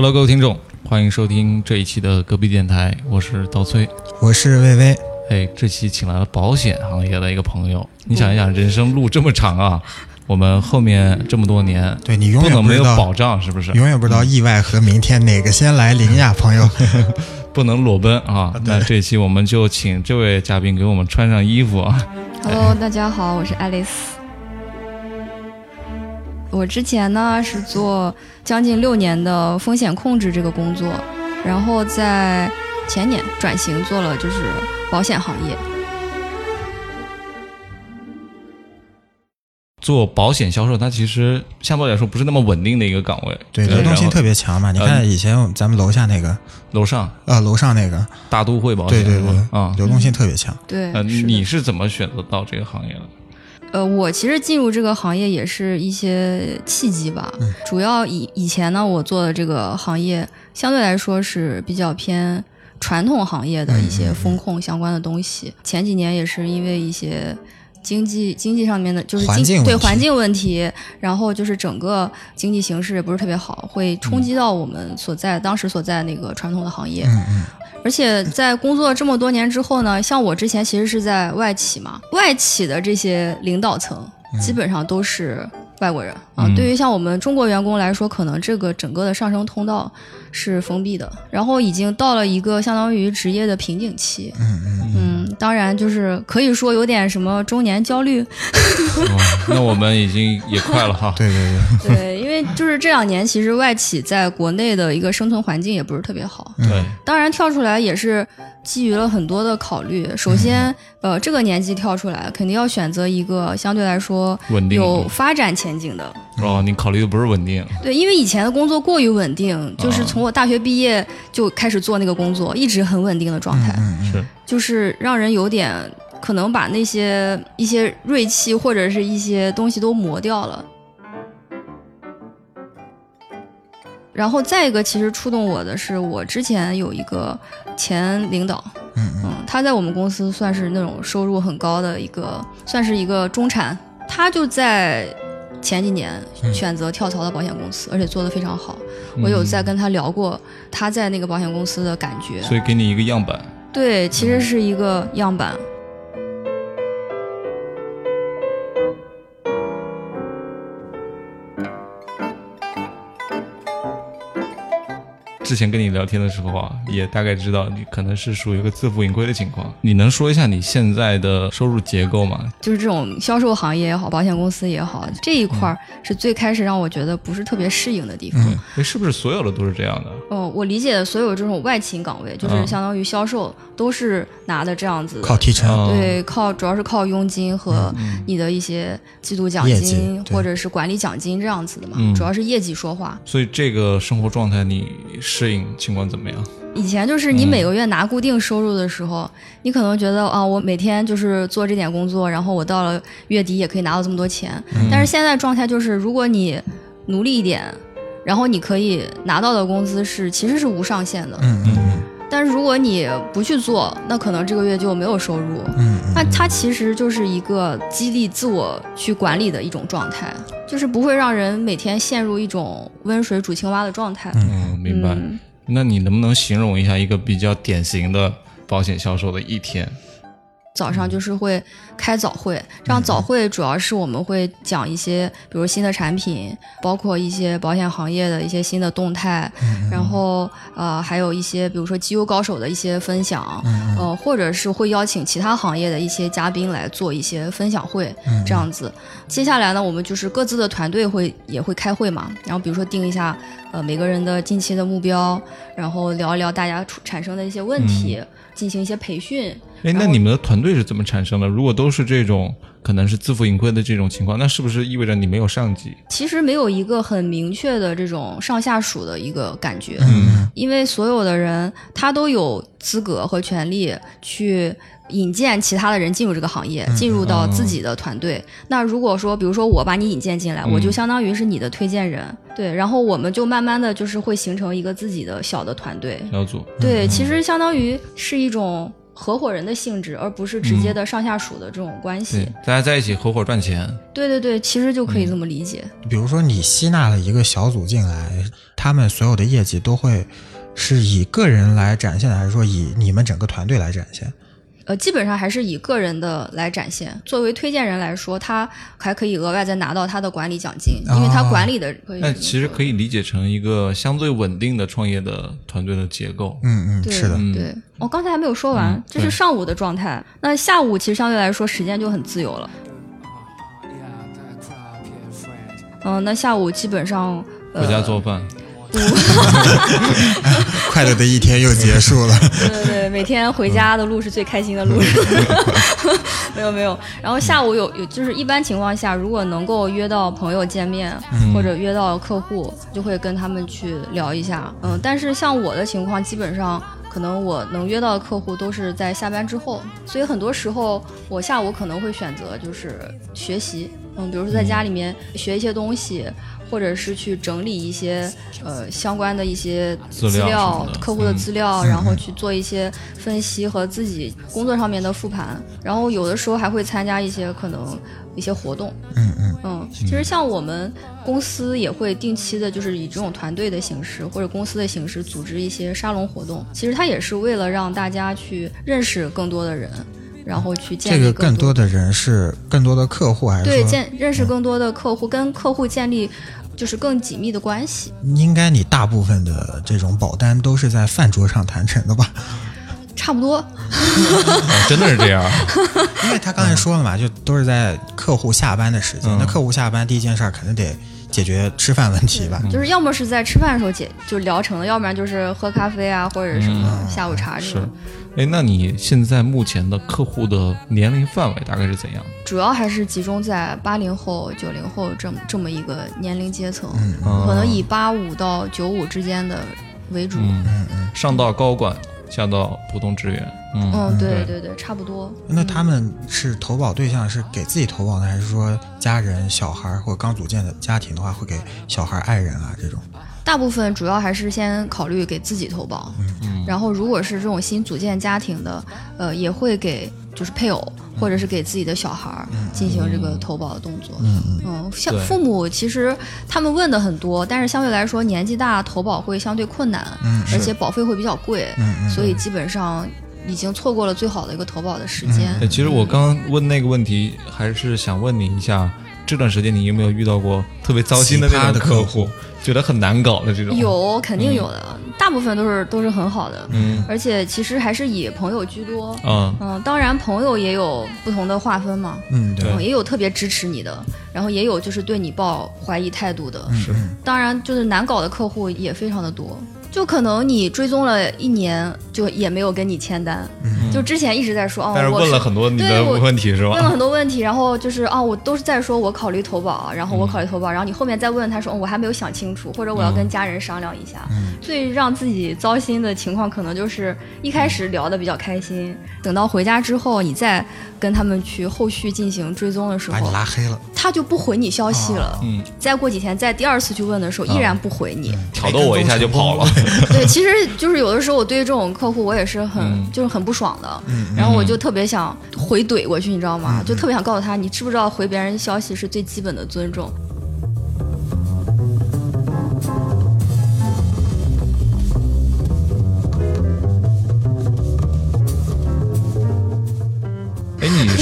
Hello，各位听众，欢迎收听这一期的隔壁电台，我是刀崔。我是薇薇，哎，这期请来了保险行业的一个朋友。你想一想，人生路这么长啊，我们后面这么多年，对你永不能远不知道，没有保障，是不是？永远不知道意外和明天哪个先来临呀，朋友。不能裸奔啊！那这期我们就请这位嘉宾给我们穿上衣服啊。Hello，大家好，我是爱丽丝。我之前呢是做将近六年的风险控制这个工作，然后在前年转型做了就是保险行业。做保险销售，它其实相对来说不是那么稳定的一个岗位。对，流动性特别强嘛。你呃看以前咱们楼下那个，楼上啊，楼上那个，大都会保险，对对对，啊。流动性特别强。对，呃，是你是怎么选择到这个行业的？呃，我其实进入这个行业也是一些契机吧。嗯主要以以前呢，我做的这个行业相对来说是比较偏传统行业的一些风控相关的东西。前几年也是因为一些经济经济上面的，就是经环境对环境问题，然后就是整个经济形势也不是特别好，会冲击到我们所在、当时所在那个传统的行业。嗯嗯，而且在工作这么多年之后呢，像我之前其实是在外企嘛，外企的这些领导层基本上都是外国人啊。嗯对于像我们中国员工来说，可能这个整个的上升通道是封闭的，然后已经到了一个相当于职业的瓶颈期。嗯嗯嗯，当然就是可以说有点什么中年焦虑，哦，那我们已经也快了哈。对 对对，对，因 为就是这两年其实外企在国内的一个生存环境也不是特别好。对，当然跳出来也是基于了很多的考虑。首先，呃，这个年纪跳出来，肯定要选择一个相对来说稳定有发展前景的。哦，你考虑的不是稳定，对，因为以前的工作过于稳定，就是从我大学毕业就开始做那个工作，一直很稳定的状态，嗯嗯是就是让人有点可能把那些一些锐气或者是一些东西都磨掉了。然后再一个，其实触动我的是，我之前有一个前领导，嗯嗯嗯，他在我们公司算是那种收入很高的一个，算是一个中产。他就在前几年嗯选择跳槽到保险公司，而且做得非常好。我有在跟他聊过他在那个保险公司的感觉，所以给你一个样板。对，其实是一个样板。之前跟你聊天的时候啊，也大概知道你可能是属于一个自负盈亏的情况。你能说一下你现在的收入结构吗？就是这种销售行业也好，保险公司也好，这一块儿是最开始让我觉得不是特别适应的地方。嗯哎，是不是所有的都是这样的？哦，我理解的所有这种外勤岗位，就是嗯相当于销售，都是拿的这样子的靠提成。哦对，靠主要是靠佣金和你的一些季度奖金对或者是管理奖金这样子的嘛，嗯主要是业绩说话。所以这个生活状态你适应情况怎么样？以前就是你嗯每个月拿固定收入的时候，你可能觉得啊，我每天就是做这点工作，然后我到了月底也可以拿到这么多钱。嗯但是现在状态就是，如果你努力一点，然后你可以拿到的工资是其实是无上限的。嗯嗯但是如果你不去做，那可能这个月就没有收入。嗯嗯那它其实就是一个激励自我去管理的一种状态，就是不会让人每天陷入一种温水煮青蛙的状态。嗯，明白。嗯那你能不能形容一下一个比较典型的保险销售的一天？早上就是会开早会，这样早会主要是我们会讲一些，比如新的产品，包括一些保险行业的一些新的动态，然后呃还有一些比如说绩优高手的一些分享，呃或者是会邀请其他行业的一些嘉宾来做一些分享会，这样子。接下来呢，我们就是各自的团队会也会开会嘛，然后比如说定一下呃每个人的近期的目标，然后聊一聊大家出产生的一些问题，进行一些培训。哎，那你们的团队是怎么产生的？如果都是这种可能是自负盈亏的这种情况，那是不是意味着你没有上级？其实没有一个很明确的这种上下属的一个感觉，嗯因为所有的人他都有资格和权利去引荐其他的人进入这个行业，进入到自己的团队。那如果说，比如说我把你引荐进来，我就相当于是你的推荐人，对，然后我们就慢慢的就是会形成一个自己的小的团队。小组？对，其实相当于是一种合伙人的性质，而不是直接的上下属的这种关系。对，大家在一起合伙赚钱，对对对，其实就可以这么理解。比如说你吸纳了一个小组进来，他们所有的业绩都会是以个人来展现的，还是说以你们整个团队来展现？呃，基本上还是以个人的来展现。作为推荐人来说，他还可以额外再拿到他的管理奖金，因为他哦管理的会。那其实可以理解成一个相对稳定的创业的团队的结构。嗯嗯，对是的，对，我、刚才还没有说完，嗯这是上午的状态。那下午其实相对来说时间就很自由了。嗯、那下午基本上呃，回家做饭，快乐的一天又结束了。对对对，每天回家的路是最开心的路。没有没有，然后下午有有就是一般情况下，如果能够约到朋友见面、或者约到客户，就会跟他们去聊一下。嗯，但是像我的情况，基本上可能我能约到的客户都是在下班之后，所以很多时候我下午可能会选择就是学习，嗯，比如说在家里面学一些东西。或者是去整理一些呃相关的一些资料客户的嗯资料，然后去做一些分析和自己工作上面的复盘，然后有的时候还会参加一些可能一些活动。嗯嗯，嗯，其实像我们公司也会定期的，就是以这种团队的形式或者公司的形式组织一些沙龙活动。其实它也是为了让大家去认识更多的人，然后去建立这个更多多的人是更多的客户，还是对说建认识更多的客户，跟客户建立就是更紧密的关系。应该你大部分的这种保单都是在饭桌上谈成的吧？差不多，哦，真的是这样。因为他刚才说了嘛，就都是在客户下班的时间。嗯那客户下班第一件事儿肯定得解决吃饭问题吧？就是要么是在吃饭的时候解就聊成了，要不然就是喝咖啡啊，或者什么下午茶这是种。，哎，那你现在目前的客户的年龄范围大概是怎样？主要还是集中在八零后、九零后这么这么一个年龄阶层，嗯可能以八五到九五之间的为主。嗯上到高管，下到普通职员。嗯嗯，对对对对，差不多。那他们是投保对象是给自己投保呢，还是说家人、小孩儿或者刚组建的家庭的话，会给小孩、爱人啊这种？大部分主要还是先考虑给自己投保，嗯。然后如果是这种新组建家庭的，呃，也会给就是配偶或者是给自己的小孩儿进行这个投保的动作。嗯像父母其实他们问的很多，但是相对来说年纪大投保会相对困难，嗯而且保费会比较贵，所以基本上已经错过了最好的一个投保的时间。哎，其实我刚刚问那个问题，还是想问你一下，这段时间你有没有遇到过特别糟心的那奇葩的客户觉得很难搞的这种？，有肯定有的，大部分都是都是很好的，嗯。而且其实还是以朋友居多。啊，嗯，当然朋友也有不同的划分嘛，嗯，对，嗯，也有特别支持你的，然后也有就是对你抱怀疑态度的。是。当然，就是难搞的客户也非常的多，就可能你追踪了一年，就也没有跟你签单，就之前一直在说，哦，但是问了很多你的问题是吧问了？很多问题，然后就是啊，我都是在说我考虑投保，然后嗯我考虑投保，然后你后面再问他说、哦我还没有想清楚，或者我要跟家人商量一下。最让自己糟心的情况，可能就是一开始聊的比较开心，等到回家之后，你再跟他们去后续进行追踪的时候把你，拉黑了，他就不回你消息了。嗯，再过几天，再第二次去问的时候，依然不回你。挑逗我一下就跑了。对，其实就是有的时候我对于这种客户，我也是很、嗯就是很不爽的，然后我就特别想回怼过去，你知道吗？就特别想告诉他，你知不知道回别人消息是最基本的尊重？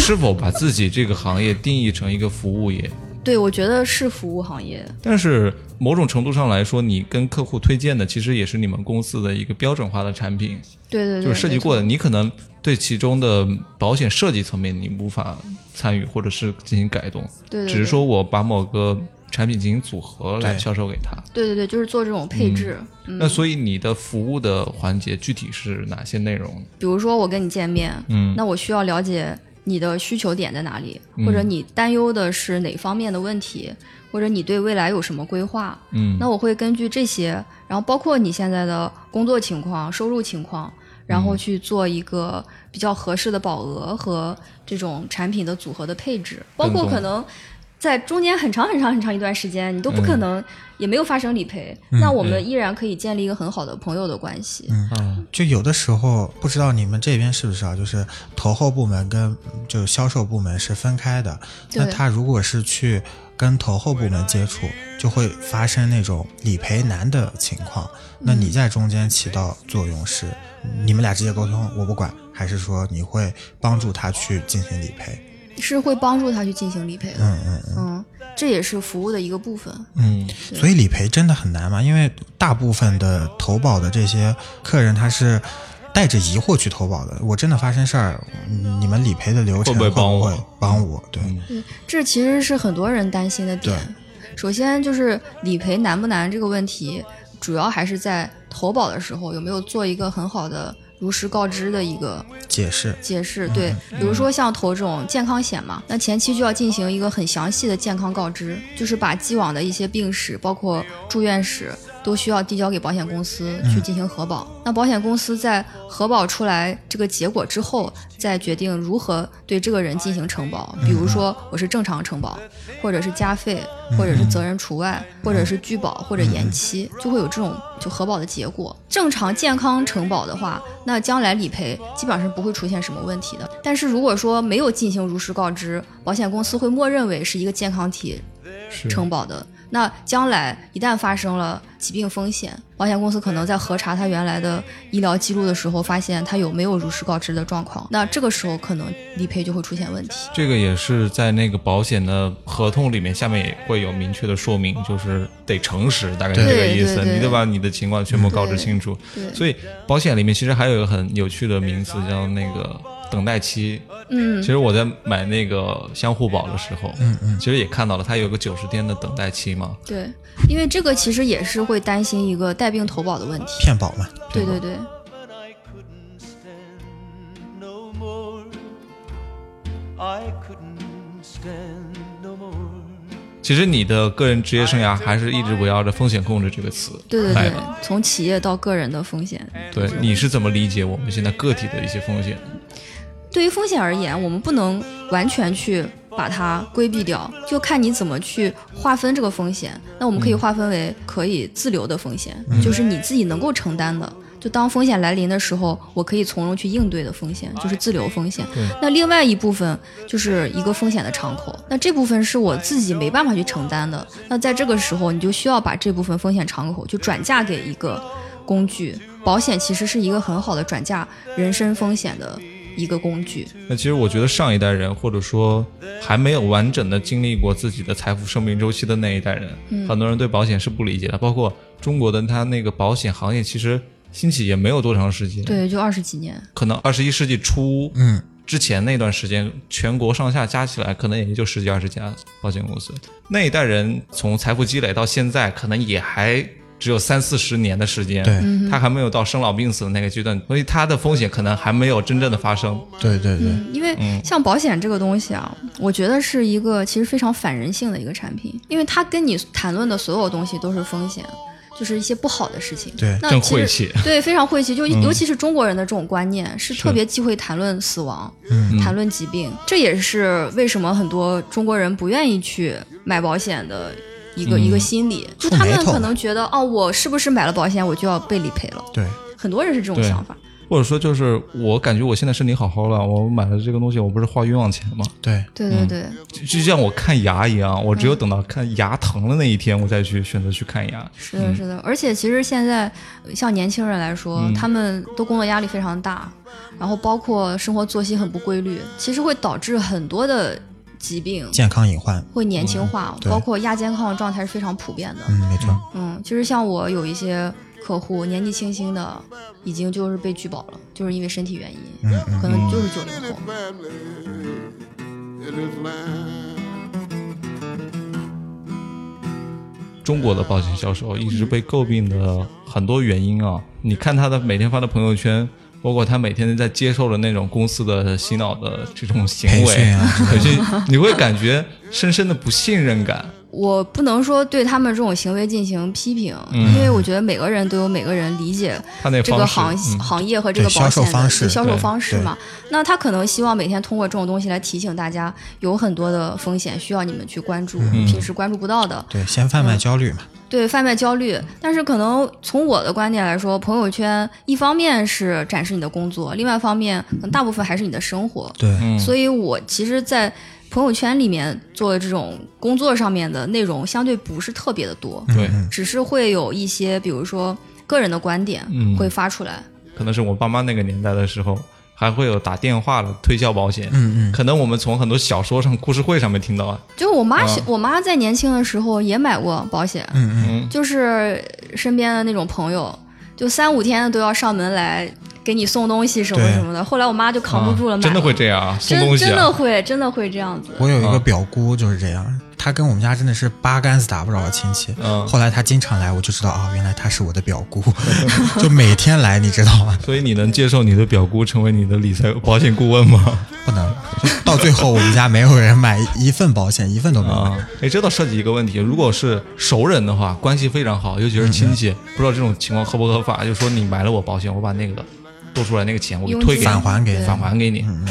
是否把自己这个行业定义成一个服务业？对，我觉得是服务行业。但是某种程度上来说，你跟客户推荐的其实也是你们公司的一个标准化的产品，对对对，就是设计过的。你可能对其中的保险设计层面你无法参与或者是进行改动，对对对只是说我把某个产品进行组合来销售给他。对对对，就是做这种配置。嗯，那所以你的服务的环节具体是哪些内容？比如说我跟你见面，嗯那我需要了解你的需求点在哪里，嗯。或者你担忧的是哪方面的问题，或者你对未来有什么规划。嗯。那我会根据这些，然后包括你现在的工作情况、收入情况，然后去做一个比较合适的保额和这种产品的组合的配置，包括可能在中间很长很长很长一段时间，你都不可能，也没有发生理赔，那我们依然可以建立一个很好的朋友的关系。嗯，就有的时候不知道你们这边是不是啊？就是投后部门跟就销售部门是分开的。那他如果是去跟投后部门接触，就会发生那种理赔难的情况。那你在中间起到作用是，你们俩直接沟通，我不管，还是说你会帮助他去进行理赔？是会帮助他去进行理赔的。嗯嗯嗯嗯，这也是服务的一个部分。嗯。所以理赔真的很难吗？因为大部分的投保的这些客人他是。带着疑惑去投保的，我真的发生事儿，嗯你们理赔的流程会不会帮我会帮我？对，嗯这其实是很多人担心的点。首先就是理赔难不难这个问题，主要还是在投保的时候有没有做一个很好的如实告知的一个解释。解释。对，比如说像投这种健康险嘛，那前期就要进行一个很详细的健康告知，就是把既往的一些病史，包括住院史。都需要递交给保险公司去进行核保。那保险公司在核保出来这个结果之后，再决定如何对这个人进行承保。比如说我是正常承保，或者是加费，或者是责任除外，或者是拒保或者延期，就会有这种就核保的结果。正常健康承保的话，那将来理赔基本上是不会出现什么问题的。但是如果说没有进行如实告知，保险公司会默认为是一个健康体承保的。那将来一旦发生了疾病风险，保险公司可能在核查他原来的医疗记录的时候，发现他有没有如实告知的状况，那这个时候可能理赔就会出现问题。这个也是在那个保险的合同里面，下面也会有明确的说明，就是得诚实，大概是这个意思。你得把你的情况全部告知清楚。所以保险里面其实还有一个很有趣的名词，叫那个等待期。嗯其实我在买那个相互保的时候，嗯嗯，其实也看到了，它有个九十天的等待期嘛。对，因为这个其实也是会担心一个带病投保的问题。骗保嘛。对对对，But I couldn't stand no more. I couldn't stand no more. 其实你的个人职业生涯还是一直围绕着风险控制这个词对对对。，从企业到个人的风险。对，你是怎么理解我们现在个体的一些风险？对于风险而言，我们不能完全去把它规避掉，就看你怎么去划分这个风险。那我们可以划分为可以自留的风险，就是你自己能够承担的。就当风险来临的时候，我可以从容去应对的风险，就是自留风险。那另外一部分就是一个风险的敞口，那这部分是我自己没办法去承担的。那在这个时候，你就需要把这部分风险敞口就转嫁给一个工具。保险其实是一个很好的转嫁人身风险的一个工具。那其实我觉得上一代人，或者说还没有完整的经历过自己的财富生命周期的那一代人，很多人对保险是不理解的。包括中国的它那个保险行业，其实兴起也没有多长时间，，对，就二十几年。可能二十一世纪初，嗯，之前那段时间，全国上下加起来可能也就十几二十家保险公司。那一代人从财富积累到现在，可能也还只有三四十年的时间，对。他还没有到生老病死的那个阶段，所以他的风险可能还没有真正的发生。对对对，因为像保险这个东西啊，我觉得是一个其实非常反人性的一个产品，因为它跟你谈论的所有东西都是风险，就是一些不好的事情。对。更那其实晦气。对，非常晦气。就尤其是中国人的这种观念，是特别忌讳谈论死亡、嗯。谈论疾病。这也是为什么很多中国人不愿意去买保险的一个、一个心理，就他们可能觉得，哦，我是不是买了保险，我就要被理赔了？对，很多人是这种想法。或者说，就是我感觉我现在身体好好了，我买了这个东西，我不是花冤枉钱吗？对，对对对。就就像我看牙一样，我只有等到看牙疼的那一天，我再去选择去看牙。是的，是的，而且其实现在像年轻人来说，他们都工作压力非常大，然后包括生活作息很不规律，其实会导致很多的疾病健康隐患，会年轻化，对包括亚健康的状态是非常普遍的。嗯，没错，嗯，其实像我有一些客户年纪轻轻的，已经就是被拒保了，就是因为身体原因，可能就是九零后。中国的保险销售一直被诟病的很多原因啊，你看他的每天发的朋友圈，包括他每天在接受的那种公司的洗脑的这种行为培训啊培训，你会感觉深深的不信任感。我不能说对他们这种行为进行批评，嗯因为我觉得每个人都有每个人理解这个行行业和这个保险的方式销售方式嘛。那他可能希望每天通过这种东西来提醒大家，有很多的风险需要你们去关注，嗯平时关注不到的。对，先贩卖焦虑嘛。对贩卖焦虑，但是可能从我的观点来说，朋友圈一方面是展示你的工作，另外一方面可能大部分还是你的生活。对，嗯，所以我其实，在朋友圈里面做的这种工作上面的内容，相对不是特别的多，对，只是会有一些，比如说个人的观点嗯。会发出来。可能是我爸妈那个年代的时候，还会有打电话的推销保险。嗯嗯，可能我们从很多小说上、故事会上面听到啊，就我妈，啊我妈在年轻的时候也买过保险，嗯。嗯，就是身边的那种朋友，就三五天都要上门来给你送东西什么什么的。后来我妈就扛不住了，买了啊真的会这样啊，送真东西啊，真的会，真的会这样子。我有一个啊表姑就是这样，她跟我们家真的是八竿子打不着的亲戚。嗯，后来他经常来，我就知道啊，原来他是我的表姑，就每天来，你知道吗？所以你能接受你的表姑成为你的理财保险顾问吗？不能，就到最后我们家没有人买一份保险，一份都没有。哎，这倒涉及一个问题，如果是熟人的话，关系非常好，尤其是亲戚，不知道这种情况合不合法，就说你买了我保险，我把那个多出来那个钱我给退给你返还给对返还给你，嗯，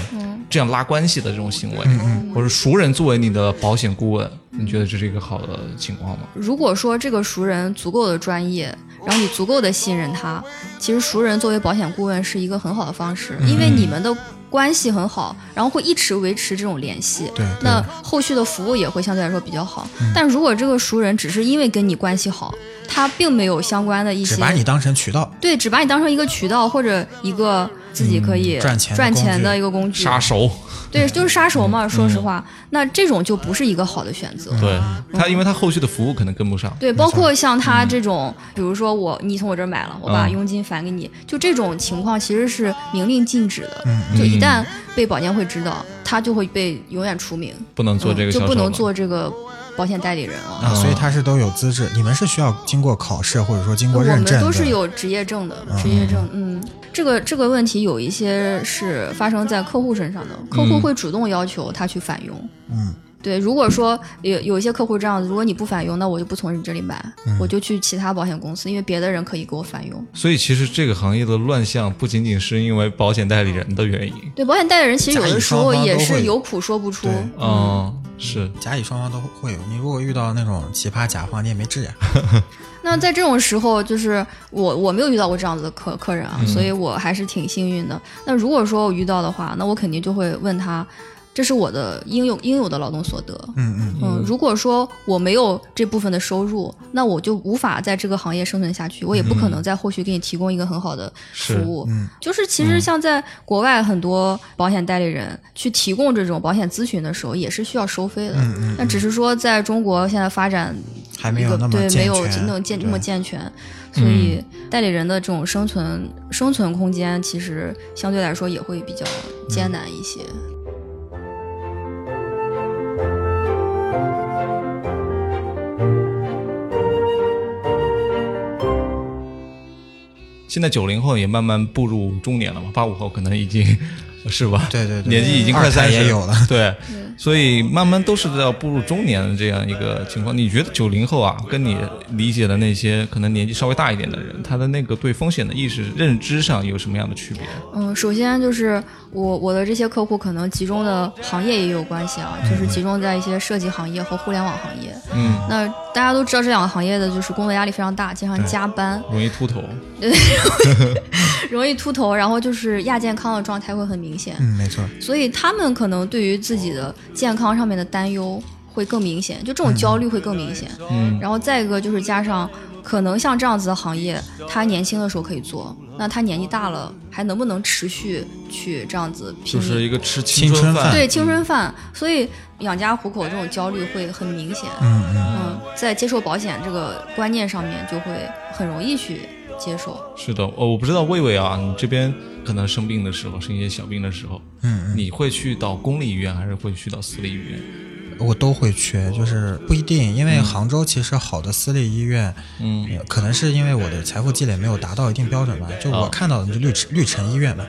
这样拉关系的这种行为，或者熟人作为你的保险顾问，你觉得这是一个好的情况吗？如果说这个熟人足够的专业，然后你足够的信任他，其实熟人作为保险顾问是一个很好的方式，因为你们的关系很好，然后会一直维持这种联系。对，那后续的服务也会相对来说比较好。但如果这个熟人只是因为跟你关系好，他并没有相关的一些只把你当成渠道。对，只把你当成一个渠道或者一个自己可以嗯赚钱的赚钱的一个工具。杀手，对，就是杀手嘛。说实话，那这种就不是一个好的选择。对他，因为他后续的服务可能跟不上，对，包括像他这种，比如说我你从我这儿买了，我把嗯。佣金返给你，就这种情况其实是明令禁止的。嗯就一旦被保监会知道，他就会被永远除名，不能做这个就不能做这个保险代理人了。啊，所以他是都有资质，你们是需要经过考试或者说经我们过认证的。都是有职业证的，职业证，嗯，这个这个问题有一些是发生在客户身上的，客户嗯会主动要求他去返佣。嗯，对，如果说有有一些客户这样子，如果你不返佣，那我就不从你这里买，嗯我就去其他保险公司，因为别的人可以给我返佣。所以其实这个行业的乱象不仅仅是因为保险代理人的原因，对，保险代理人其实有的时候也是有苦说不出。嗯，是，甲乙双方都会有。你如果遇到那种奇葩甲方，你也没治呀。那在这种时候，就是我我没有遇到过这样子的客客人啊，嗯所以我还是挺幸运的。那如果说我遇到的话，那我肯定就会问他，这是我的应有应有的劳动所得。嗯嗯，嗯，如果说我没有这部分的收入，那我就无法在这个行业生存下去，我也不可能在后续给你提供一个很好的服务。嗯就是其实像在国外，很多保险代理人去提供这种保险咨询的时候，也是需要收费的。嗯嗯那只是说在中国现在发展还没有那么对没有那么健那么健全，所以代理人的这种生存生存空间其实相对来说也会比较艰难一些。现在九零后也慢慢步入中年了嘛，八五后可能已经 是吧？对对对，年纪已经快三十有了。对，所以慢慢都是要步入中年的这样一个情况。你觉得九零后啊，跟你理解的那些可能年纪稍微大一点的人，他的那个对风险的意识、认知上有什么样的区别？嗯，首先就是我我的这些客户可能集中的行业也有关系啊，就是集中在一些设计行业和互联网行业。嗯，那大家都知道这两个行业的就是工作压力非常大，经常加班，容易秃头。对容易秃头，然后就是亚健康的状态会很明显。嗯，没错。所以他们可能对于自己的健康上面的担忧会更明显，就这种焦虑会更明显。嗯，然后再一个就是加上，可能像这样子的行业，他年轻的时候可以做，那他年纪大了还能不能持续去这样子拼就？是一个吃青春饭春饭。对青春饭，所以养家糊口这种焦虑会很明显。嗯嗯，嗯，在接受保险这个观念上面，就会很容易去接受。是的，哦，我不知道魏魏啊，你这边可能生病的时候，生一些小病的时候，嗯你会去到公立医院还是会去到私立医院？我都会缺，就是不一定，因为杭州其实好的私立医院，嗯呃可能是因为我的财富积累没有达到一定标准吧。就我哦看到的就绿城绿城医院嘛，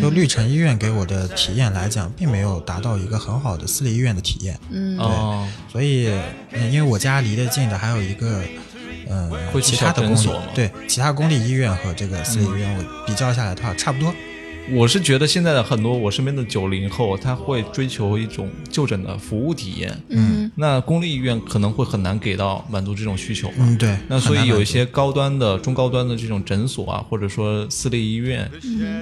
就绿城医院给我的体验来讲，并没有达到一个很好的私立医院的体验。嗯哦，所以，嗯因为我家离得近的还有一个，嗯会，去其他的公立小诊所吗对其他公立医院和这个私立医院，我比较下来的话差不多。我是觉得现在的很多我身边的九零后，他会追求一种就诊的服务体验。嗯那公立医院可能会很难给到满足这种需求嘛。嗯，对。那所以有一些高端的、中高端的这种诊所啊，或者说私立医院，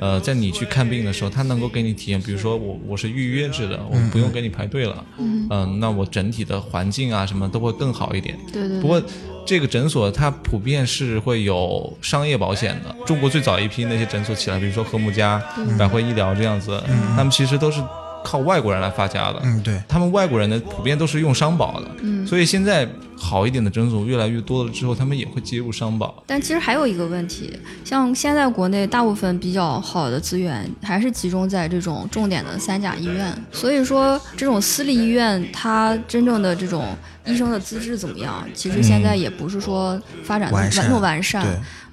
呃，在你去看病的时候，他能够给你体验，比如说我我是预约制的，我不用给你排队了，嗯、那我整体的环境啊什么都会更好一点。对对对。不过这个诊所它普遍是会有商业保险的。中国最早一批那些诊所起来，比如说和睦家、百惠医疗这样子，他们其实都是靠外国人来发家的。嗯，对，他们外国人呢，普遍都是用商保的，嗯所以现在好一点的诊所越来越多了之后，他们也会接入商保。但其实还有一个问题，像现在国内大部分比较好的资源还是集中在这种重点的三甲医院，所以说这种私立医院它真正的这种医生的资质怎么样，其实现在也不是说发展的完善那么完善。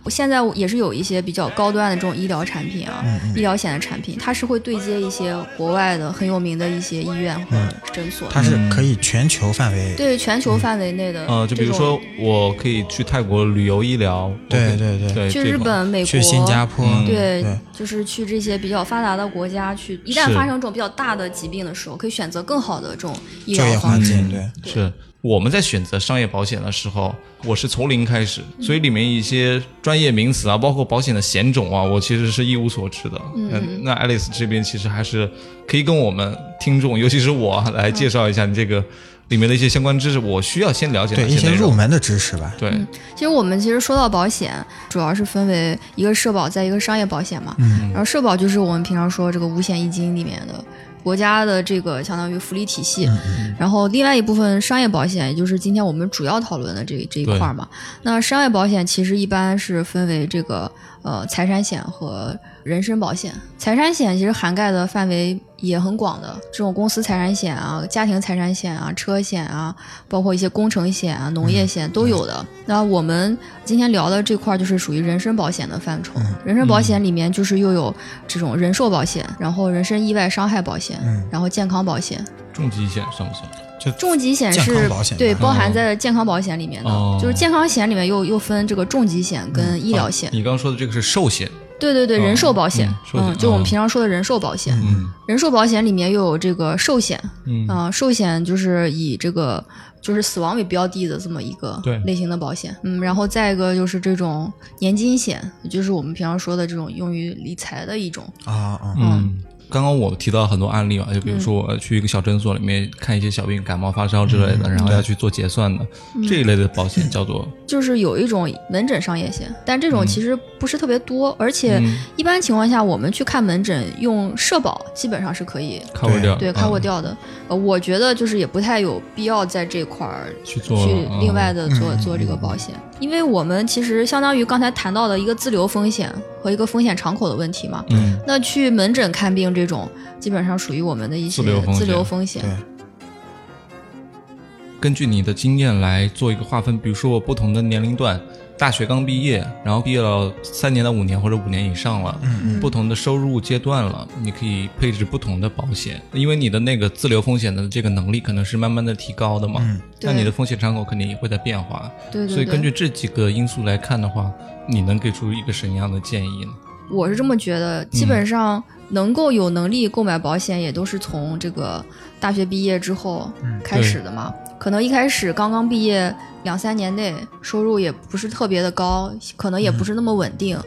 现在也是有一些比较高端的这种医疗产品啊，医疗险的产品，它是会对接一些国外的很有名的一些医院和诊所的，它是可以全球范围。对全球范围内的。呃，就比如说，我可以去泰国旅游医疗，对对对对，去日本、美国、去新加坡，嗯。对，对。就是去这些比较发达的国家去，一旦发生这种比较大的疾病的时候，可以选择更好的这种医疗。环境，嗯对，是我们在选择商业保险的时候，我是从零开始，所以里面一些专业名词啊，包括保险的险种啊，我其实是一无所知的。嗯，那爱丽丝这边其实还是可以跟我们听众，尤其是我来介绍一下你这个里面的一些相关知识，我需要先了解对一些入门的知识吧。对，其实我们其实说到保险，主要是分为一个社保，在一个商业保险嘛。嗯然后社保就是我们平常说这个五险一金里面的国家的这个相当于福利体系。然后另外一部分商业保险，也就是今天我们主要讨论的这这一块儿嘛。那商业保险其实一般是分为这个呃财产险和人身保险。财产险其实涵盖的范围也很广的，这种公司财产险啊、家庭财产险啊、车险啊，包括一些工程险啊、农业险都有的。那我们今天聊的这块儿就是属于人身保险的范畴。人身保险里面就是又有这种人寿保险，然后人身意外伤害保险，嗯然后健康保险。重疾险算不算？就重疾险健是康保险对包含在健康保险里面的，哦就是健康险里面又又分这个重疾险跟医疗险。你刚刚说的这个是寿险，对对对，哦人寿保险，嗯就我们哦平常说的人寿保险。嗯人寿保险里面又有这个寿险，嗯啊、寿险就是以这个就是死亡为标的的这么一个类型的保险，嗯，然后再一个就是这种年金险，就是我们平常说的这种用于理财的一种，啊啊，嗯。刚刚我提到很多案例嘛，就比如说我去一个小诊所里面看一些小病，感冒发烧之类的，然后要去做结算的这一类的保险叫做就是有一种门诊商业险，但这种其实不是特别多，而且嗯。一般情况下我们去看门诊用社保基本上是可以。cover 掉，对，嗯。开过掉的，呃，我觉得就是也不太有必要在这块儿去做去嗯另外的做嗯。做这个保险，因为我们其实相当于刚才谈到的一个自留风险和一个风险敞口的问题嘛。嗯那去门诊看病这种，基本上属于我们的一些自留风险根据你的经验来做一个划分，比如说我不同的年龄段，大学刚毕业，然后毕业了三年到五年或者五年以上了，嗯不同的收入阶段了，你可以配置不同的保险，因为你的那个自留风险的这个能力可能是慢慢的提高的嘛，嗯那你的风险敞口肯定也会在变化，对对对。所以根据这几个因素来看的话，你能给出一个什么样的建议呢？我是这么觉得，基本上能够有能力购买保险，也都是从这个大学毕业之后开始的嘛。可能一开始刚刚毕业两三年内，收入也不是特别的高，可能也不是那么稳定。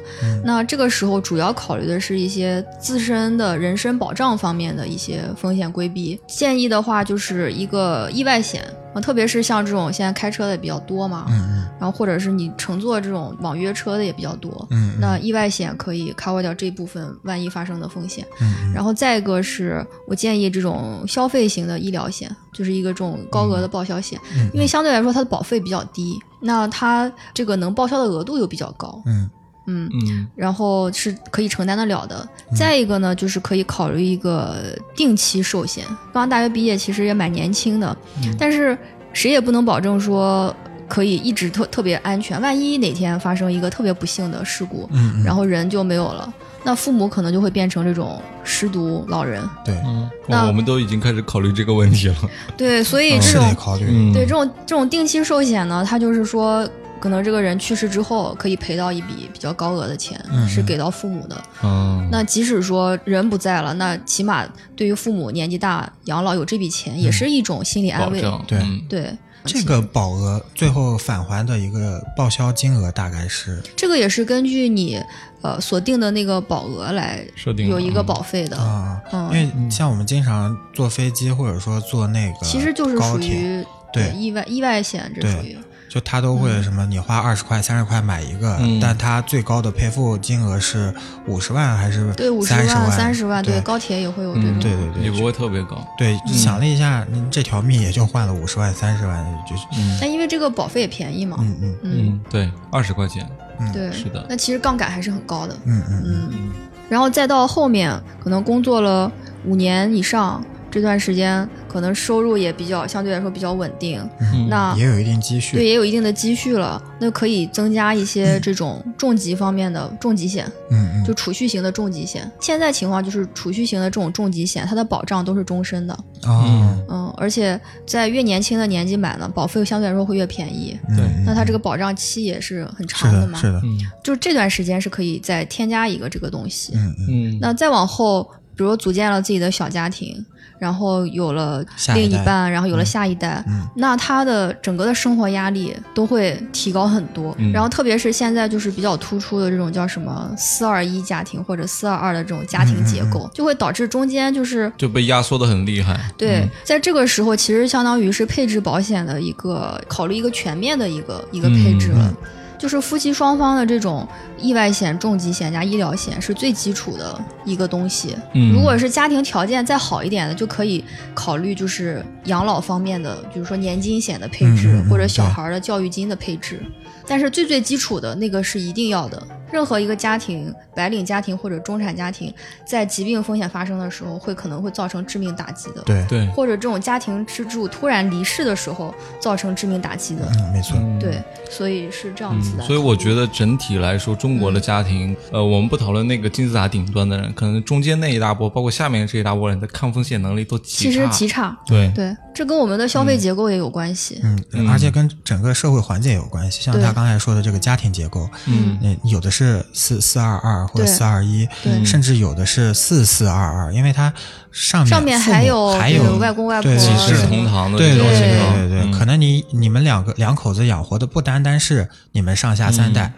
那这个时候主要考虑的是一些自身的人身保障方面的一些风险规避。建议的话，就是一个意外险啊，特别是像这种现在开车的也比较多嘛，嗯然后或者是你乘坐这种网约车的也比较多。嗯嗯那意外险可以 cover 掉这部分万一发生的风险。嗯然后再一个是我建议这种消费型的医疗险，就是一个这种高额的报销险，因为相对来说它的保费比较低，那它这个能报销的额度又比较高。嗯嗯，嗯然后是可以承担得了的。再一个呢，就是可以考虑一个定期寿险。刚大学毕业，其实也蛮年轻的，但是谁也不能保证说可以一直特特别安全。万一哪天发生一个特别不幸的事故，嗯嗯，然后人就没有了，那父母可能就会变成这种失独老人。对，嗯，那我们都已经开始考虑这个问题了。对，所以这是种得考虑。嗯，对这种这种定期寿险呢，它就是说，可能这个人去世之后可以赔到一笔比较高额的钱，嗯是给到父母的。嗯，那即使说人不在了，那起码对于父母年纪大养老有这笔钱，也是一种心理安慰。对嗯对，这个保额最后返还的一个报销金额大概是？这个也是根据你呃所定的那个保额来设定有一个嗯。保费的。啊，嗯。因为像我们经常坐飞机或者说坐那个其实就是属高铁，于对意外意外险，这对属于就他都会什么，你花二十块、三十块买一个，嗯。但他最高的赔付金额是五十万还是对五十万、三十万，对高铁也会有这种。嗯对对对也不会特别高。对，想了一下，您这条命也就换了五十万、三十万，就是嗯。但因为这个保费也便宜嘛，嗯嗯嗯，对，二十块钱。对，是的。那其实杠杆还是很高的，嗯嗯嗯。嗯，然后再到后面，可能工作了五年以上，这段时间可能收入也比较相对来说比较稳定，嗯那也有一定积蓄，对也有一定的积蓄了，那可以增加一些这种重疾方面的重疾险，嗯嗯就储蓄型的重疾险。现在情况就是储蓄型的这种重疾险，它的保障都是终身的，哦，嗯，而且在越年轻的年纪买呢，保费相对来说会越便宜。嗯对嗯那它这个保障期也是很长的嘛，的是的，嗯就这段时间是可以再添加一个这个东西。嗯嗯嗯，那再往后，比如组建了自己的小家庭，然后有了另一半，然后有了下一代，嗯那他的整个的生活压力都会提高很多。嗯然后特别是现在就是比较突出的这种叫什么四二一家庭或者四二二的这种家庭结嗯构，就会导致中间就是就被压缩的很厉害。对，在这个时候其实相当于是配置保险的一个考虑一个全面的一个一个配置了。就是夫妻双方的这种意外险、重疾险加医疗险是最基础的一个东西。嗯如果是家庭条件再好一点的，就可以考虑就是养老方面的，比如说年金险的配置、或者小对孩的教育金的配置。但是最最基础的那个是一定要的。任何一个家庭，白领家庭或者中产家庭，在疾病风险发生的时候，会可能会造成致命打击的。对，对，或者这种家庭支柱突然离世的时候造成致命打击的。嗯，没错，对，所以是这样子的。所以我觉得整体来说，中国的家庭，呃，我们不讨论那个金字塔顶端的人，可能中间那一大波，包括下面这一大波人的抗风险能力都极其实差极差，对对，这跟我们的消费结构也有关系。嗯，嗯。而且跟整个社会环境也有关系。像他刚才说的这个家庭结构，嗯。嗯，有的是四四二二或者对。四二一，甚至有的是四四二二，因为它上面上面还有还有外公外婆几世同堂的对对对对对对，嗯。可能你你们两个两口子养活的不单单是你们上下三代，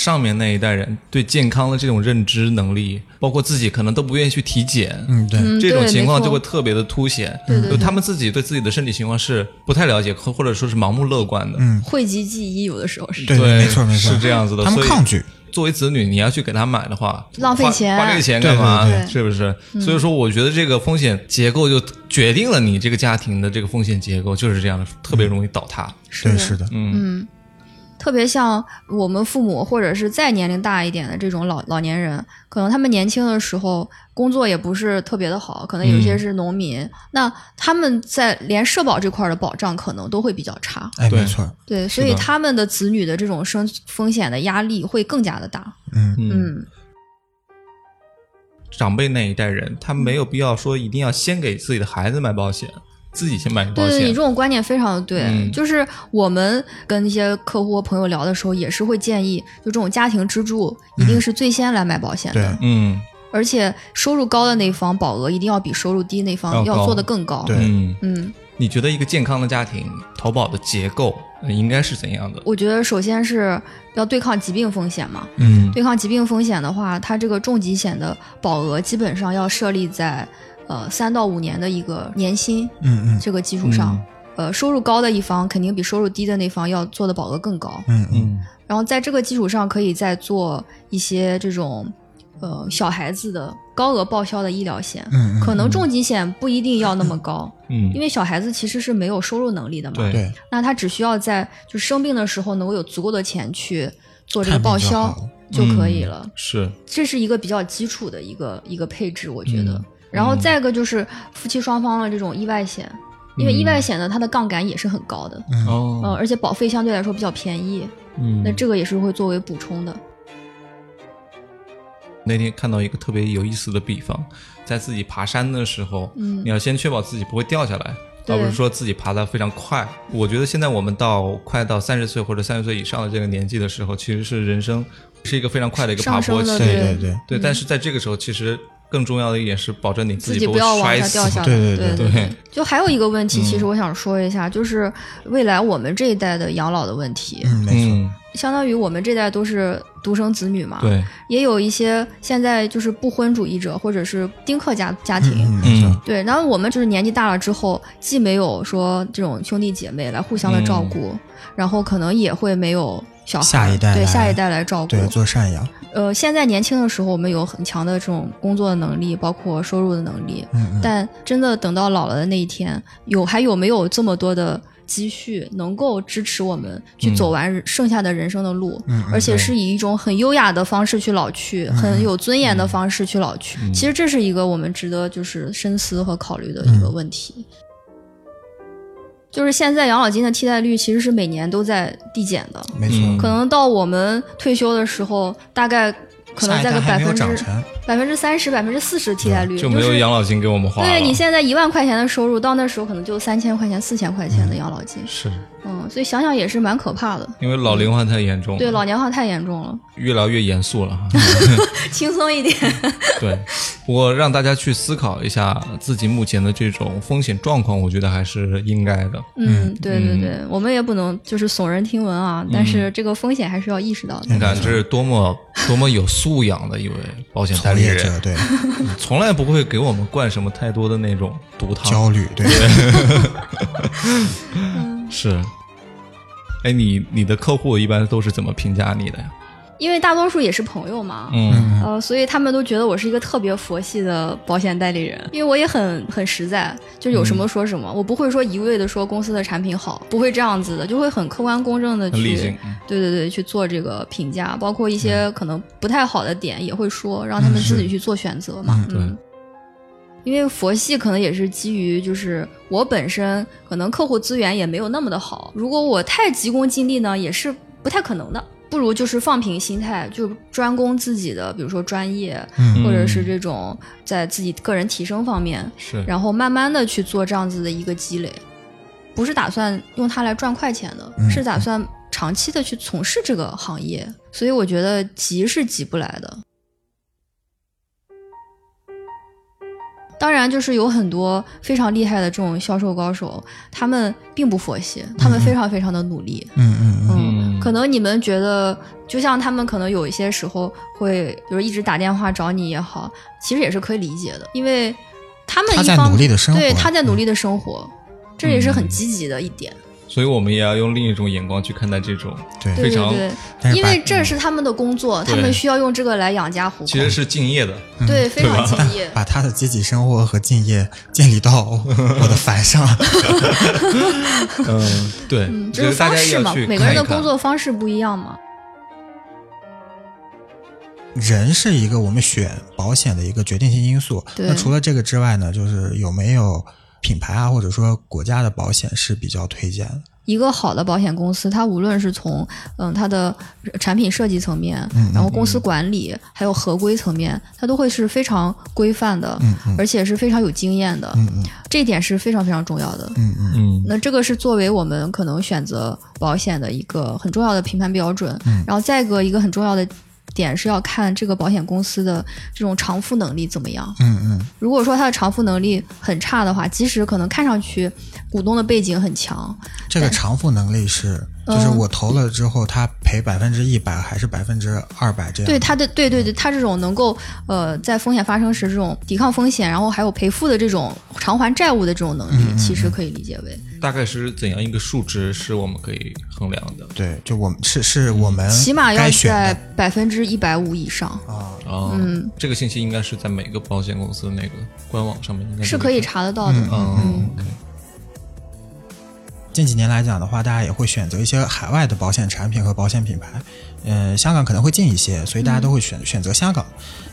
上面那一代人对健康的这种认知能力，包括自己可能都不愿意去体检，嗯，对，嗯，这种情况就会特别的凸显。对对对。就他们自己对自己的身体情况是不太了解，或或者说是盲目乐观的。嗯，讳疾忌医，有的时候是。对对没错没错，是这样子的。他们所以抗拒，作为子女，你要去给他买的话，浪费钱。花这个钱干嘛？对对对。是不是？所以说，我觉得这个风险结构就决定了你这个家庭的这个风险结构就是这样的，特别容易倒塌。对，是的。是的，嗯。嗯，特别像我们父母或者是再年龄大一点的这种老老年人，可能他们年轻的时候工作也不是特别的好，可能有些是农民，那他们在连社保这块的保障可能都会比较差。哎，对没错，对，所以他们的子女的这种生风险的压力会更加的大。嗯。嗯，嗯，长辈那一代人，他没有必要说一定要先给自己的孩子买保险，自己先买个保对对，你这。种观念非常的对。嗯就是我们跟一些客户和朋友聊的时候，也是会建议，就这种家庭支柱一定是最先来买保险的。对嗯而且收入高的那方保额一定要比收入低那方要做的更高。对嗯，嗯，你觉得一个健康的家庭投保的结构呃应该是怎样的？我觉得首先是要对抗疾病风险嘛。嗯对抗疾病风险的话，它这个重疾险的保额基本上要设立在呃三到五年的一个年薪嗯嗯这个基础上。呃，收入高的一方肯定比收入低的那方要做的保额更高。嗯嗯嗯然后在这个基础上，可以再做一些这种呃小孩子的高额报销的医疗险，嗯嗯可能重疾险不一定要那么高，嗯因为小孩子其实是没有收入能力的嘛。对对，那他只需要在就生病的时候能够有足够的钱去做这个报销就可以了。嗯是这是一个比较基础的一个一个配置，我觉得。嗯然后再一个就是夫妻双方的这种意外险，因为意外险呢，它的杠杆也是很高的，嗯。呃，哦，而且保费相对来说比较便宜，嗯。那这个也是会作为补充的。那天看到一个特别有意思的比方，在自己爬山的时候，嗯。你要先确保自己不会掉下来，对而不是说自己爬得非常快。我觉得现在我们到快到三十岁或者三十岁以上的这个年纪的时候，其实是人生是一个非常快的一个爬坡期。对对。对对。对，但是在这个时候，其实更重要的一点是保证你自己不会己不要往。下掉下来。对对对对对就还有一个问题，嗯其实我想说一下，就是未来我们这一代的养老的问题。嗯，没错，嗯，相当于我们这代都是独生子女嘛，对，也有一些现在就是不婚主义者或者是丁克家家庭。嗯，没错嗯，对，然后我们就是年纪大了之后，既没有说这种兄弟姐妹来互相的照顾，然后可能也会没有小孩，下一代对下一代来照顾。对，做赡养，呃，现在年轻的时候，我们有很强的这种工作的能力，包括收入的能力，嗯嗯，但真的等到老了的那一天，有还有没有这么多的积蓄能够支持我们去走完剩下的人生的路，嗯嗯而且是以一种很优雅的方式去老去，很有尊严的方式去老去。其实这是一个我们值得就是深思和考虑的一个问题。就是现在养老金的替代率其实是每年都在递减的，没错，嗯可能到我们退休的时候，大概可能在个百分之，百分之三十、百分之四十替代率，就没有养老金给我们花了。对你现在一万块钱的收入，到那时候可能就三千块钱、四千块钱的养老金，是嗯，所以想想也是蛮可怕的。因为老龄化太严重了，对，老年化太严重了，越聊越严肃了。轻松一点。对，不过让大家去思考一下自己目前的这种风险状况，我觉得还是应该的。嗯，对对嗯对，我们也不能就是耸人听闻啊，但是这个风险还是要意识到的。你看，这是多么多么有素养的一位保险代从理人，业者对从来不会给我们灌什么太多的那种毒汤。焦虑，对，是，哎，你你的客户一般都是怎么评价你的呀？因为大多数也是朋友嘛，嗯。呃，所以他们都觉得我是一个特别佛系的保险代理人，因为我也很很实在，就有什么说什么，我不会说一味的说公司的产品好，不会这样子的，就会很客观公正的去理性，嗯。对对对，去做这个评价，包括一些可能不太好的点也会说，让他们自己去做选择嘛。对。嗯，因为佛系可能也是基于就是我本身可能客户资源也没有那么的好，如果我太急功近利呢，也是不太可能的。不如就是放平心态，就专攻自己的，比如说专业，嗯。或者是这种在自己个人提升方面，是，然后慢慢的去做这样子的一个积累，不是打算用它来赚快钱的，嗯。是打算长期的去从事这个行业，所以我觉得急是急不来的。当然，就是有很多非常厉害的这种销售高手，他们并不佛系，他们非常非常的努力。嗯嗯嗯，嗯，嗯可能你们觉得，就像他们可能有一些时候会，比如一直打电话找你也好，其实也是可以理解的，因为他们他在一方努力地生活对，他在努力的生活，这也是很积极的一点。所以我们也要用另一种眼光去看待这种，对对非常因为这是他们的工作，他们需要用这个来养家糊口。其实是敬业的。对，非常敬业。把他的积极生活和敬业建立到 我的反上，嗯，对，方式嘛每个人的工作方式不一样嘛。人是一个我们选保险的一个决定性因素。那除了这个之外呢，就是有没有品牌啊，或者说国家的保险是比较推荐的？一个好的保险公司，它无论是从嗯它的产品设计层面，然后公司管理，还有合规层面，它都会是非常规范的，嗯嗯而且是非常有经验的。嗯嗯这一点是非常非常重要的。嗯嗯嗯那这个是作为我们可能选择保险的一个很重要的评判标准。嗯然后再一个一个很重要的点是要看这个保险公司的这种偿付能力怎么样。嗯嗯如果说它的偿付能力很差的话，即使可能看上去股东的背景很强，这个偿付能力是，就是嗯我投了之后，他赔百分之一百还是百分之二百这样？对他的对对对，他这种能够呃在风险发生时这种抵抗风险，然后还有赔付的这种偿还债务的这种能力，其实可以理解为大概是怎样一个数值是我们可以衡量的？对，就我们是是我们起码要在百分之一百五以上。啊。啊，嗯，这个信息应该是在每个保险公司的那个官网上面应该是可以查得到的。嗯，OK，近几年来讲的话，大家也会选择一些海外的保险产品和保险品牌。嗯、香港可能会近一些，所以大家都会选、选择香港，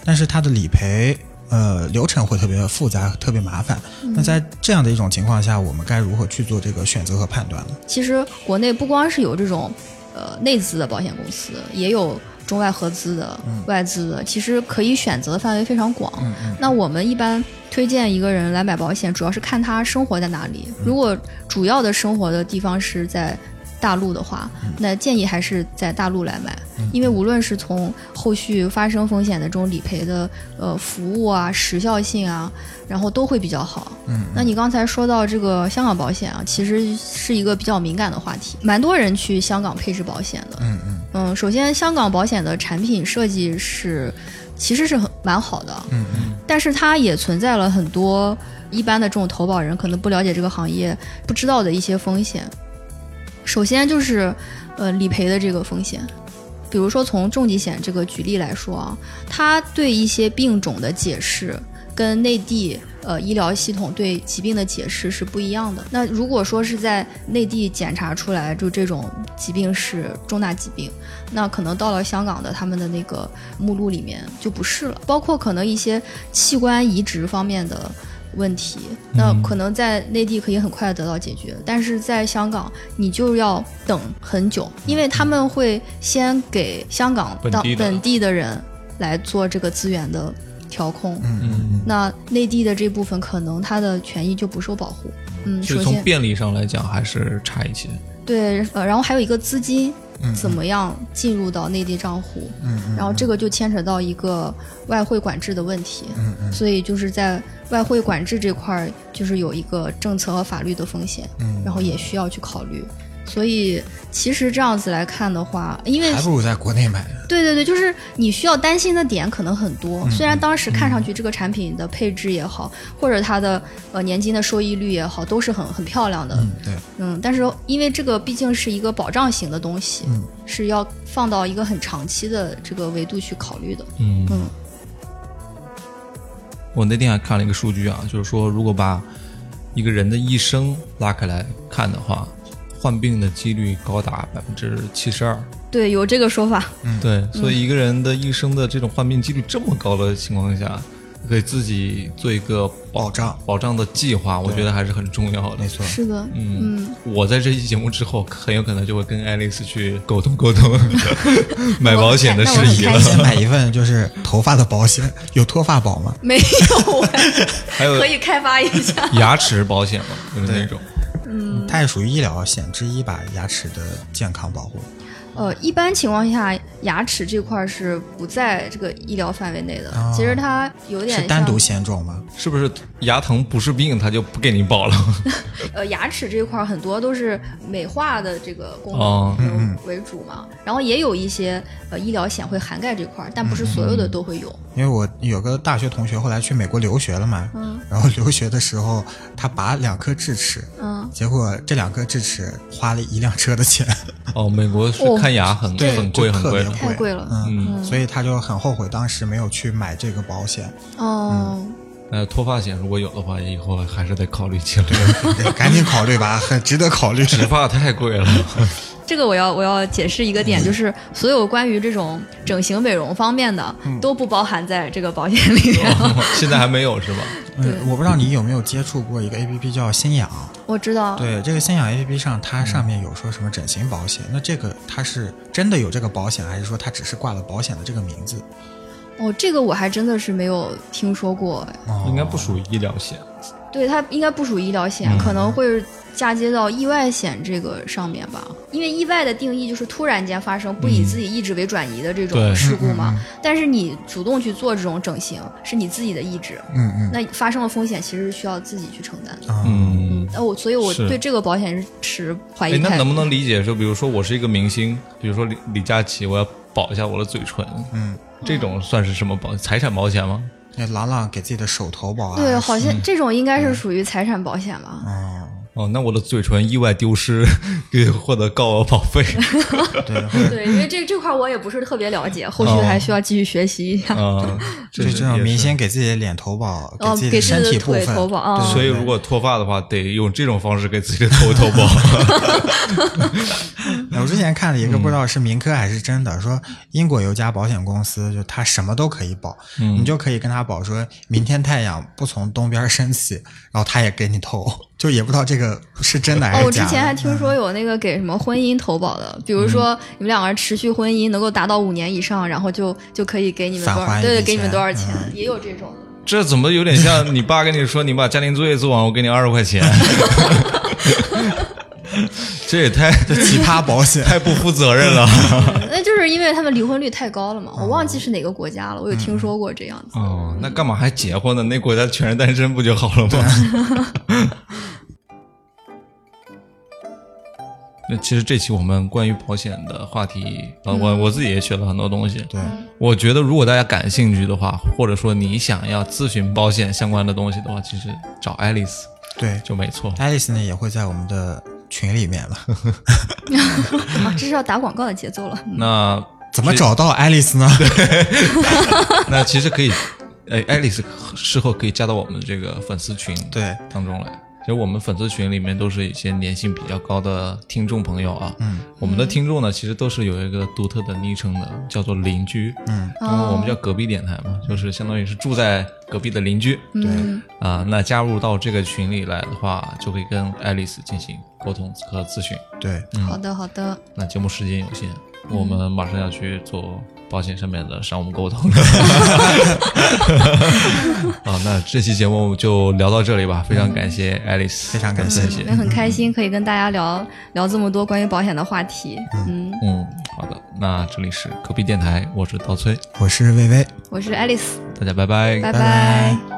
但是它的理赔呃流程会特别复杂、特别麻烦。那在这样的一种情况下，我们该如何去做这个选择和判断呢？其实国内不光是有这种呃内资的保险公司，也有中外合资的、外资的，其实可以选择的范围非常广。那我们一般推荐一个人来买保险，主要是看他生活在哪里。如果主要的生活的地方是在大陆的话，那建议还是在大陆来买，因为无论是从后续发生风险的这种理赔的呃服务啊、时效性啊，然后都会比较好。嗯，那你刚才说到这个香港保险啊，其实是一个比较敏感的话题，蛮多人去香港配置保险的。嗯嗯。嗯，首先香港保险的产品设计是其实是很蛮好的，嗯嗯。但是它也存在了很多一般的这种投保人可能不了解这个行业不知道的一些风险。首先就是呃理赔的这个风险，比如说从重疾险这个举例来说啊，它对一些病种的解释跟内地呃医疗系统对疾病的解释是不一样的。那如果说是在内地检查出来就这种疾病是重大疾病，那可能到了香港的他们的那个目录里面就不是了，包括可能一些器官移植方面的问题，那可能在内地可以很快地得到解决，但是在香港你就要等很久，因为他们会先给香港当本地的本地的人来做这个资源的调控，嗯，那内地的这部分可能他的权益就不受保护。嗯，所以从首先便利上来讲还是差一些。对，呃，然后还有一个资金怎么样进入到内地账户，然后这个就牵扯到一个外汇管制的问题，所以就是在外汇管制这块儿，就是有一个政策和法律的风险，嗯。然后也需要去考虑。所以其实这样子来看的话，因为还不如在国内买。对对对，就是你需要担心的点可能很多。嗯虽然当时看上去这个产品的配置也好，或者它的呃年金的收益率也好，都是很很漂亮的，嗯，对，嗯，但是因为这个毕竟是一个保障型的东西，嗯是要放到一个很长期的这个维度去考虑的。嗯嗯我那天还看了一个数据啊，就是说如果把一个人的一生拉开来看的话，患病的几率高达百分之七十二。对，有这个说法。嗯对，所以一个人的一生的这种患病几率这么高的情况下，给自己做一个保障保障的计划，我觉得还是很重要的没。错。是的，嗯嗯，我在这期节目之后，很有可能就会跟爱丽丝去沟通沟通 买保险的事宜了。先买一份就是头发的保险，有脱发保吗？没有哎，还有可以开发一下。牙齿保险吗，就是那种。它也属于医疗险之一吧，牙齿的健康保护。呃，一般情况下，牙齿这块儿是不在这个医疗范围内的。哦其实它有点是单独险种吗？是不是牙疼不是病，他就不给你保了？呃，牙齿这块儿很多都是美化的这个功哦能为为主嘛，然后也有一些呃医疗险会涵盖这块儿，但不是所有的都会有。因为我有个大学同学后来去美国留学了嘛，嗯。然后留学的时候他拔两颗智齿，嗯，结果这两颗智齿花了一辆车的钱，哦，美国是看牙很、贵很贵很贵。的。太贵了。嗯，嗯。所以他就很后悔当时没有去买这个保险，哦，呃，脱发险如果有的话，以后还是得考虑起来。对赶紧考虑吧，很值得考虑。植发太贵了。这个我要我要解释一个点，就是所有关于这种整形美容方面的都不包含在这个保险里面。现在还没有是吧？对嗯，我不知道你有没有接触过一个 A P P 叫新氧，我知道，对，这个新氧 A P P 上它上面有说什么整形保险，那这个它是真的有这个保险，还是说它只是挂了保险的这个名字？哦，这个我还真的是没有听说过。应该不属于医疗险。对，它应该不属于医疗险，嗯可能会嫁接到意外险这个上面吧。因为意外的定义就是突然间发生，不以自己意志为转移的这种事故嘛。但是你主动去做这种整形，是你自己的意志，嗯嗯那发生了风险其实是需要自己去承担的。嗯嗯，那我所以我对这个保险是持怀哎疑，态度。那能不能理解就，比如说我是一个明星，比如说李李佳琦，我要保一下我的嘴唇，嗯，这种算是什么保？财产保险吗？那郎朗给自己的手投保啊，对，好嗯像这种应该是属于财产保险吧？哦，哦，那我的嘴唇意外丢失，可以获得高额保费。对，对，因为这这块我也不是特别了解，后续还需要继续学习一下。啊，就这种明星给自己的脸投保，哦自己给自己的身体部分腿投保所以如果脱发的话，得用这种方式给自己的头投保。我之前看了一个，嗯不知道是民科还是真的，说英国有家保险公司，就它什么都可以保，嗯你就可以跟他保说，明天太阳不从东边升起，然后他也给你投，就也不知道这个是真的还哦，是假的。我之前还听说有那个给什么婚姻投保的，比如说你们两个人持续婚姻能够达到五年以上，然后就就可以给你们多少，对对，给你们多少钱钱，也有这种的。这怎么有点像你爸跟你说，你把家庭作业做完，我给你二十块钱？这也太奇葩保险，太不负责任了。那就是因为他们离婚率太高了嘛，我忘记是哪个国家了，我有听说过这样子。哦，那干嘛还结婚呢？那国家全是单身不就好了吗？那其实这期我们关于保险的话题，呃，我我自己也学了很多东西。对，我觉得如果大家感兴趣的话，或者说你想要咨询保险相关的东西的话，其实找爱丽丝对，就没错。爱丽丝呢也会在我们的群里面了。啊，这是要打广告的节奏了。那怎么找到爱丽丝呢？那其实可以，哎，爱丽丝事后可以加到我们这个粉丝群对，当中来。其实我们粉丝群里面都是一些粘性比较高的听众朋友啊。嗯，我们的听众呢，其实都是有一个独特的昵称的，叫做邻居。嗯，因为我们叫隔壁电台嘛，就是相当于是住在隔壁的邻居嗯，啊。那加入到这个群里来的话，就可以跟爱丽丝进行沟通和咨询。对，好的好的，那节目时间有限，我们马上要去做保险上面的商务沟通。那这期节目就聊到这里吧，非常感谢爱丽丝，非常感谢。谢。谢也。很开心可以跟大家聊聊这么多关于保险的话题。嗯，嗯，好的，那这里是科比电台，我是刀崔，我是薇薇。我是爱丽丝，大家拜拜拜。拜拜